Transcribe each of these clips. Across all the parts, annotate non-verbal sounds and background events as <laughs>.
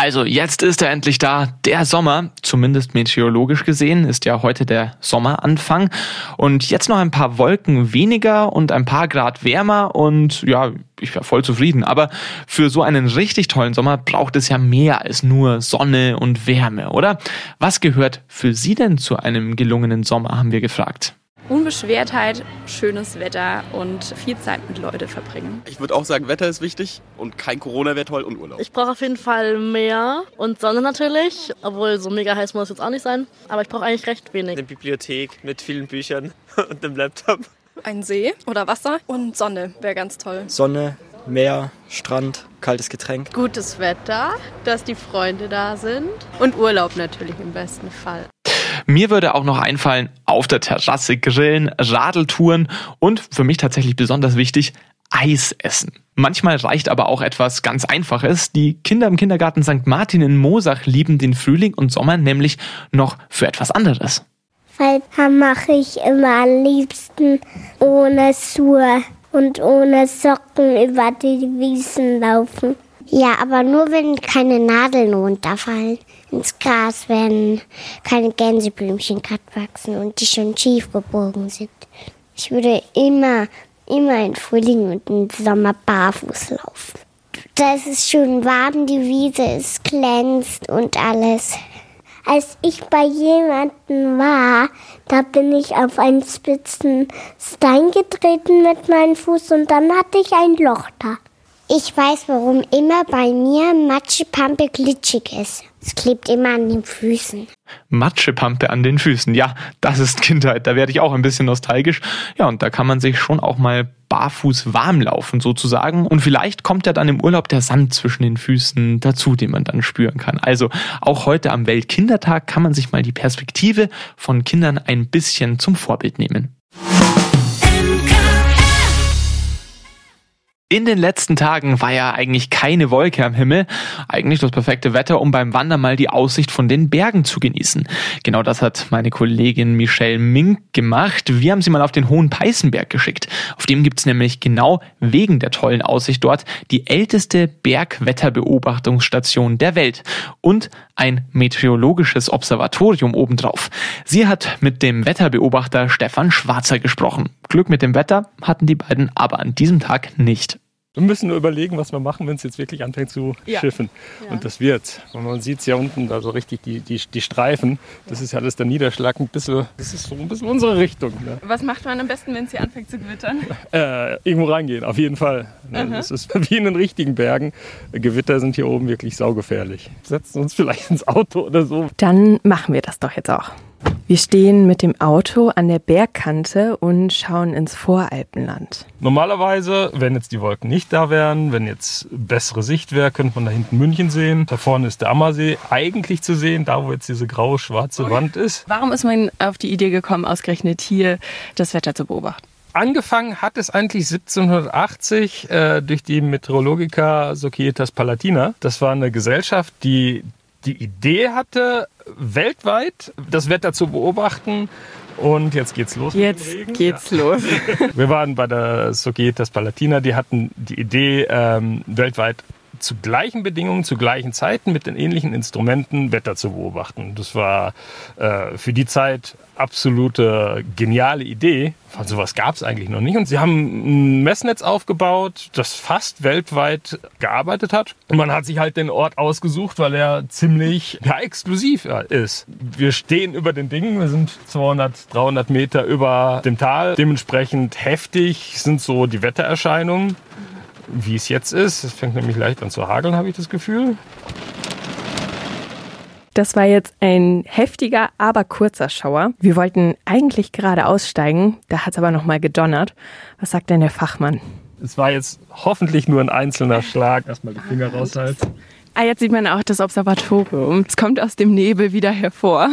Also jetzt ist er endlich da, der Sommer, zumindest meteorologisch gesehen, ist ja heute der Sommeranfang. Und jetzt noch ein paar Wolken weniger und ein paar Grad wärmer und ja, ich wäre voll zufrieden. Aber für so einen richtig tollen Sommer braucht es ja mehr als nur Sonne und Wärme, oder? Was gehört für Sie denn zu einem gelungenen Sommer, haben wir gefragt. Unbeschwertheit, schönes Wetter und viel Zeit mit Leuten verbringen. Ich würde auch sagen, Wetter ist wichtig und kein Corona wäre toll und Urlaub. Ich brauche auf jeden Fall mehr und Sonne natürlich, obwohl so mega heiß muss es jetzt auch nicht sein. Aber ich brauche eigentlich recht wenig. Eine Bibliothek mit vielen Büchern <laughs> und einem Laptop. Ein See oder Wasser und Sonne wäre ganz toll. Sonne, Meer, Strand, kaltes Getränk. Gutes Wetter, dass die Freunde da sind und Urlaub natürlich im besten Fall. Mir würde auch noch einfallen, auf der Terrasse grillen, Radeltouren und für mich tatsächlich besonders wichtig, Eis essen. Manchmal reicht aber auch etwas ganz Einfaches. Die Kinder im Kindergarten St. Martin in Mosach lieben den Frühling und Sommer nämlich noch für etwas anderes. Weil da mache ich immer am liebsten ohne Schuhe und ohne Socken über die Wiesen laufen. Ja, aber nur wenn keine Nadeln runterfallen ins Gras, wenn keine Gänseblümchen gerade wachsen und die schon schief gebogen sind. Ich würde immer, immer in Frühling und im Sommer barfuß laufen. Da ist es schön warm, die Wiese, es glänzt und alles. Als ich bei jemandem war, da bin ich auf einen spitzen Stein getreten mit meinem Fuß und dann hatte ich ein Loch da. Ich weiß, warum immer bei mir Matschepampe glitschig ist. Es klebt immer an den Füßen. Matschepampe an den Füßen. Ja, das ist Kindheit. Da werde ich auch ein bisschen nostalgisch. Ja, und da kann man sich schon auch mal barfuß warm laufen sozusagen. Und vielleicht kommt ja dann im Urlaub der Sand zwischen den Füßen dazu, den man dann spüren kann. Also auch heute am Weltkindertag kann man sich mal die Perspektive von Kindern ein bisschen zum Vorbild nehmen. In den letzten Tagen war ja eigentlich keine Wolke am Himmel. Eigentlich das perfekte Wetter, um beim Wandern mal die Aussicht von den Bergen zu genießen. Genau das hat meine Kollegin Michelle Mink gemacht. Wir haben sie mal auf den Hohen Peißenberg geschickt. Auf dem gibt's nämlich genau wegen der tollen Aussicht dort die älteste Bergwetterbeobachtungsstation der Welt und ein meteorologisches Observatorium obendrauf. Sie hat mit dem Wetterbeobachter Stefan Schwarzer gesprochen. Glück mit dem Wetter hatten die beiden aber an diesem Tag nicht. Wir müssen nur überlegen, was wir machen, wenn es jetzt wirklich anfängt zu Ja. schiffen. Ja. Und das wird. Und man sieht es ja unten, da so richtig die, die, die Streifen. Das ist ja alles der Niederschlag. Ein bisschen, das ist so ein bisschen unsere Richtung. Ne? Was macht man am besten, wenn es hier anfängt zu gewittern? <laughs> Äh, irgendwo reingehen, auf jeden Fall. Ne? Das ist <laughs> wie in den richtigen Bergen. Gewitter sind hier oben wirklich saugefährlich. Setzen uns vielleicht ins Auto oder so. Dann machen wir das doch jetzt auch. Wir stehen mit dem Auto an der Bergkante und schauen ins Voralpenland. Normalerweise, wenn jetzt die Wolken nicht da wären, wenn jetzt bessere Sicht wäre, könnte man da hinten München sehen. Da vorne ist der Ammersee eigentlich zu sehen, da wo jetzt diese graue-schwarze Wand ist. Warum ist man auf die Idee gekommen, ausgerechnet hier das Wetter zu beobachten? Angefangen hat es eigentlich 1780 äh, durch die Meteorologica Societas Palatina. Das war eine Gesellschaft, die die Idee hatte, weltweit das Wetter zu beobachten. Und jetzt geht's los. Jetzt geht's Ja. los. <laughs> Wir waren bei der Societas Palatina, die hatten die Idee, ähm, weltweit zu gleichen Bedingungen, zu gleichen Zeiten mit den ähnlichen Instrumenten Wetter zu beobachten. Das war äh, für die Zeit absolute geniale Idee. Von sowas gab es eigentlich noch nicht. Und sie haben ein Messnetz aufgebaut, das fast weltweit gearbeitet hat. Und man hat sich halt den Ort ausgesucht, weil er ziemlich ja, exklusiv ist. Wir stehen über den Dingen, wir sind 200, 300 Meter über dem Tal. Dementsprechend heftig sind so die Wettererscheinungen, wie es jetzt ist. Es fängt nämlich leicht an zu hageln, habe ich das Gefühl. Das war jetzt ein heftiger, aber kurzer Schauer. Wir wollten eigentlich gerade aussteigen, da hat es aber nochmal gedonnert. Was sagt denn der Fachmann? Es war jetzt hoffentlich nur ein einzelner Schlag. Erstmal die Finger raushalten. Ah, jetzt sieht man auch das Observatorium. Es kommt aus dem Nebel wieder hervor.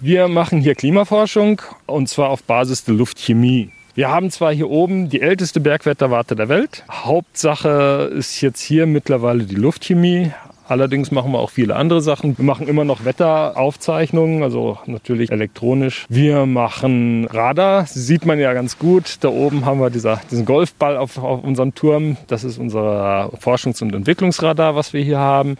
Wir machen hier Klimaforschung und zwar auf Basis der Luftchemie. Wir haben zwar hier oben die älteste Bergwetterwarte der Welt. Hauptsache ist jetzt hier mittlerweile die Luftchemie. Allerdings machen wir auch viele andere Sachen. Wir machen immer noch Wetteraufzeichnungen, also natürlich elektronisch. Wir machen Radar, sieht man ja ganz gut. Da oben haben wir dieser, diesen Golfball auf, auf unserem Turm. Das ist unser Forschungs- und Entwicklungsradar, was wir hier haben.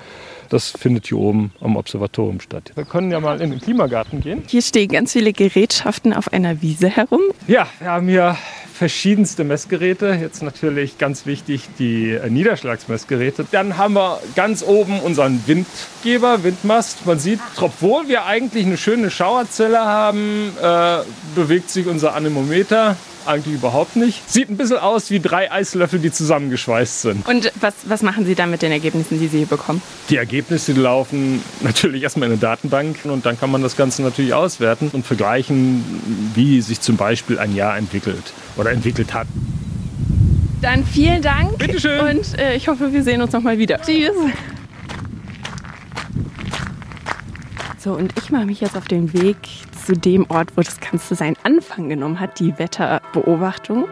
Das findet hier oben am Observatorium statt. Wir können ja mal in den Klimagarten gehen. Hier stehen ganz viele Gerätschaften auf einer Wiese herum. Ja, wir haben hier verschiedenste Messgeräte. Jetzt natürlich ganz wichtig die Niederschlagsmessgeräte. Dann haben wir ganz oben unseren Windgeber, Windmast. Man sieht, obwohl wir eigentlich eine schöne Schauerzelle haben, äh, bewegt sich unser Anemometer eigentlich überhaupt nicht. Sieht ein bisschen aus wie drei Eislöffel, die zusammengeschweißt sind. Und was, was machen Sie dann mit den Ergebnissen, die Sie hier bekommen? Die Ergebnisse laufen <laughs> natürlich erstmal in eine Datenbank und dann kann man das Ganze natürlich auswerten und vergleichen, wie sich zum Beispiel ein Jahr entwickelt oder entwickelt hat. Dann vielen Dank. Bitteschön. Und äh, ich hoffe, wir sehen uns noch mal wieder. Tschüss. So, und ich mache mich jetzt auf den Weg zu dem Ort, wo das Ganze seinen Anfang genommen hat, die Wetterbeobachtung.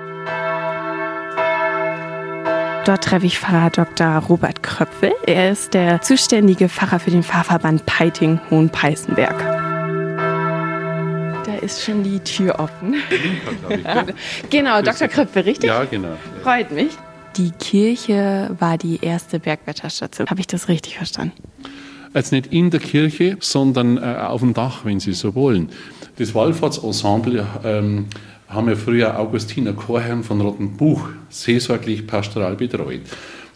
Dort treffe ich Pfarrer Dr. Robert Kröpfel. Er ist der zuständige Pfarrer für den Pfarrverband Peiting-Hohenpeißenberg. Da ist schon die Tür offen. <laughs> genau, Dr. Kröpfel, richtig? Ja, genau. Freut mich. Die Kirche war die erste Bergwetterstation. Habe ich das richtig verstanden? Jetzt nicht in der Kirche, sondern äh, auf dem Dach, wenn Sie so wollen. Das Wallfahrtsensemble ähm, haben ja früher Augustiner Chorherren von Rottenbuch seelsorglich pastoral betreut.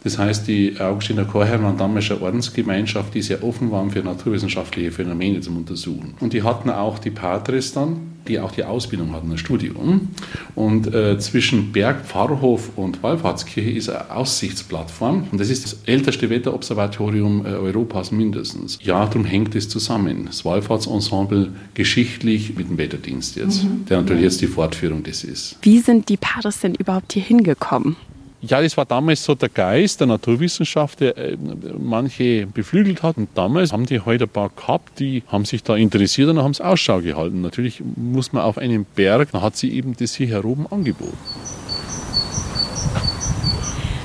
Das heißt, die Augustiner Chorherren waren damals eine Ordensgemeinschaft, die sehr offen waren für naturwissenschaftliche Phänomene zum Untersuchen. Und die hatten auch die Patres dann, die auch die Ausbildung hatten, ein Studium. Und äh, zwischen Berg, Pfarrhof und Wallfahrtskirche ist eine Aussichtsplattform. Und das ist das älteste Wetterobservatorium äh, Europas mindestens. Ja, darum hängt es zusammen. Das Wallfahrtsensemble geschichtlich mit dem Wetterdienst jetzt, mhm. der natürlich jetzt die Fortführung des ist. Wie sind die Patres denn überhaupt hier hingekommen? Ja, das war damals so der Geist der Naturwissenschaft, der äh, manche beflügelt hat. Und damals haben die heute ein paar gehabt, die haben sich da interessiert und haben es Ausschau gehalten. Natürlich muss man auf einen Berg, da hat sie eben das hier heroben angeboten.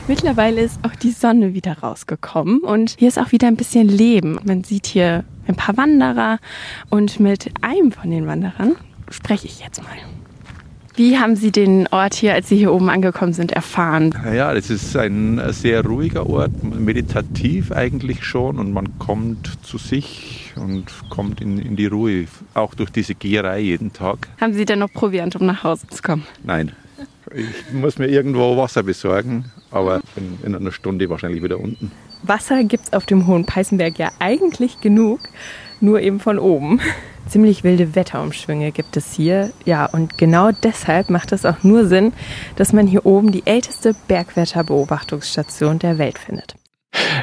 Mittlerweile ist auch die Sonne wieder rausgekommen und hier ist auch wieder ein bisschen Leben. Man sieht hier ein paar Wanderer und mit einem von den Wanderern spreche ich jetzt mal. Wie haben Sie den Ort hier, als Sie hier oben angekommen sind, erfahren? Ja, das ist ein sehr ruhiger Ort, meditativ eigentlich schon und man kommt zu sich und kommt in, in die Ruhe, auch durch diese Geherei jeden Tag. Haben Sie denn noch Proviant, um nach Hause zu kommen? Nein. Ich muss mir irgendwo Wasser besorgen, aber bin in einer Stunde wahrscheinlich wieder unten. Wasser gibt es auf dem Hohen Peißenberg ja eigentlich genug, nur eben von oben. Ziemlich wilde Wetterumschwünge gibt es hier. Ja, und genau deshalb macht es auch nur Sinn, dass man hier oben die älteste Bergwetterbeobachtungsstation der Welt findet.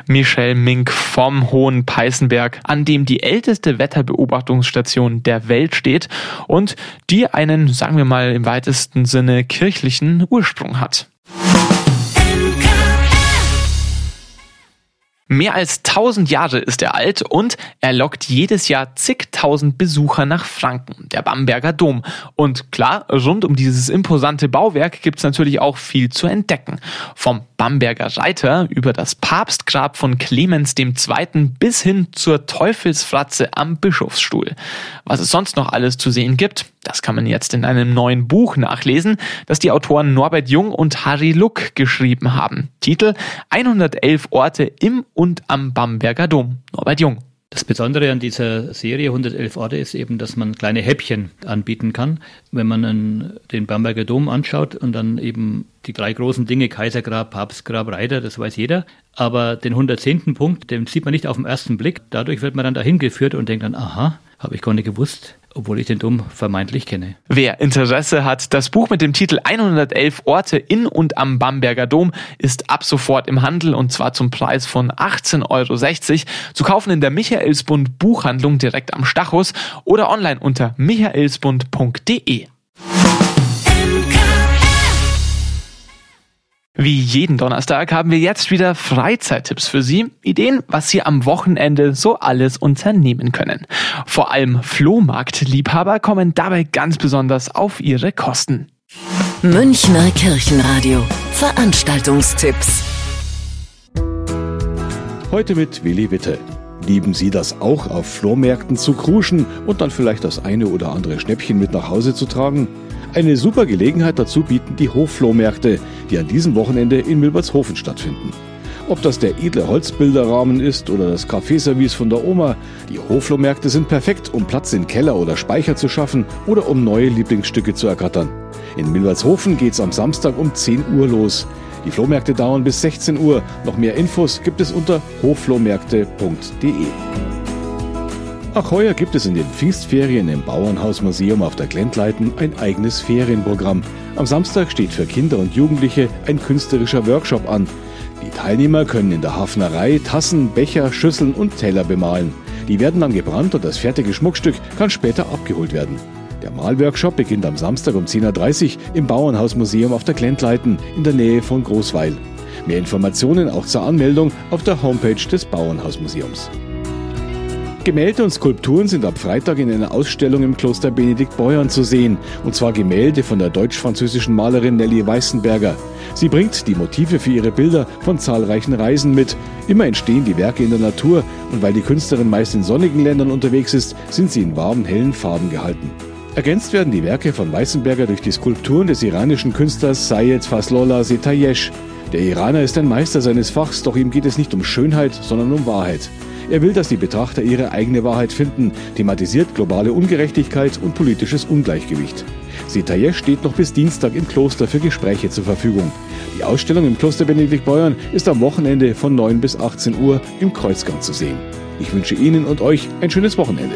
Michel Mink vom Hohen Peißenberg, an dem die älteste Wetterbeobachtungsstation der Welt steht und die einen, sagen wir mal im weitesten Sinne, kirchlichen Ursprung hat. Mehr als 1000 Jahre ist er alt und er lockt jedes Jahr zigtausend Besucher nach Franken, der Bamberger Dom. Und klar, rund um dieses imposante Bauwerk gibt's natürlich auch viel zu entdecken. Vom Bamberger Reiter über das Papstgrab von Clemens II. bis hin zur Teufelsfratze am Bischofsstuhl. Was es sonst noch alles zu sehen gibt, das kann man jetzt in einem neuen Buch nachlesen, das die Autoren Norbert Jung und Harry Luck geschrieben haben. Titel 111 Orte im und am Bamberger Dom. Norbert Jung. Das Besondere an dieser Serie 111 Orte ist eben, dass man kleine Häppchen anbieten kann. Wenn man den Bamberger Dom anschaut und dann eben die drei großen Dinge, Kaisergrab, Papstgrab, Reiter, das weiß jeder. Aber den 110. Punkt, den sieht man nicht auf den ersten Blick. Dadurch wird man dann dahin geführt und denkt dann, aha, habe ich gar nicht gewusst, obwohl ich den Dom vermeintlich kenne. Wer Interesse hat, das Buch mit dem Titel 111 Orte in und am Bamberger Dom ist ab sofort im Handel und zwar zum Preis von 18,60 Euro zu kaufen in der Michaelsbund Buchhandlung direkt am Stachus oder online unter michaelsbund.de. Wie jeden Donnerstag haben wir jetzt wieder Freizeittipps für Sie, Ideen, was Sie am Wochenende so alles unternehmen können. Vor allem Flohmarktliebhaber kommen dabei ganz besonders auf ihre Kosten. Münchner Kirchenradio. Veranstaltungstipps. Heute mit Willi Witte. Lieben Sie das auch, auf Flohmärkten zu kruschen und dann vielleicht das eine oder andere Schnäppchen mit nach Hause zu tragen? Eine super Gelegenheit dazu bieten die Hofflohmärkte, die an diesem Wochenende in Milbertshofen stattfinden. Ob das der edle Holzbilderrahmen ist oder das Kaffeeservice von der Oma, die Hoflohmärkte sind perfekt, um Platz in Keller oder Speicher zu schaffen oder um neue Lieblingsstücke zu ergattern. In Milbertshofen geht's am Samstag um 10 Uhr los. Die Flohmärkte dauern bis 16 Uhr. Noch mehr Infos gibt es unter hofflohmärkte.de. Auch heuer gibt es in den Pfingstferien im Bauernhausmuseum auf der Glentleiten ein eigenes Ferienprogramm. Am Samstag steht für Kinder und Jugendliche ein künstlerischer Workshop an. Die Teilnehmer können in der Hafnerei Tassen, Becher, Schüsseln und Teller bemalen. Die werden dann gebrannt und das fertige Schmuckstück kann später abgeholt werden. Der Malworkshop beginnt am Samstag um 10.30 Uhr im Bauernhausmuseum auf der Glentleiten in der Nähe von Großweil. Mehr Informationen auch zur Anmeldung auf der Homepage des Bauernhausmuseums. Gemälde und Skulpturen sind ab Freitag in einer Ausstellung im Kloster Benedikt Beuern zu sehen. Und zwar Gemälde von der deutsch-französischen Malerin Nelly Weißenberger. Sie bringt die Motive für ihre Bilder von zahlreichen Reisen mit. Immer entstehen die Werke in der Natur und weil die Künstlerin meist in sonnigen Ländern unterwegs ist, sind sie in warmen, hellen Farben gehalten. Ergänzt werden die Werke von Weißenberger durch die Skulpturen des iranischen Künstlers Sayed Faslola Setayesh. Der Iraner ist ein Meister seines Fachs, doch ihm geht es nicht um Schönheit, sondern um Wahrheit. Er will, dass die Betrachter ihre eigene Wahrheit finden, thematisiert globale Ungerechtigkeit und politisches Ungleichgewicht. Setayesh steht noch bis Dienstag im Kloster für Gespräche zur Verfügung. Die Ausstellung im Kloster Benedikt Beuern ist am Wochenende von 9 bis 18 Uhr im Kreuzgang zu sehen. Ich wünsche Ihnen und euch ein schönes Wochenende.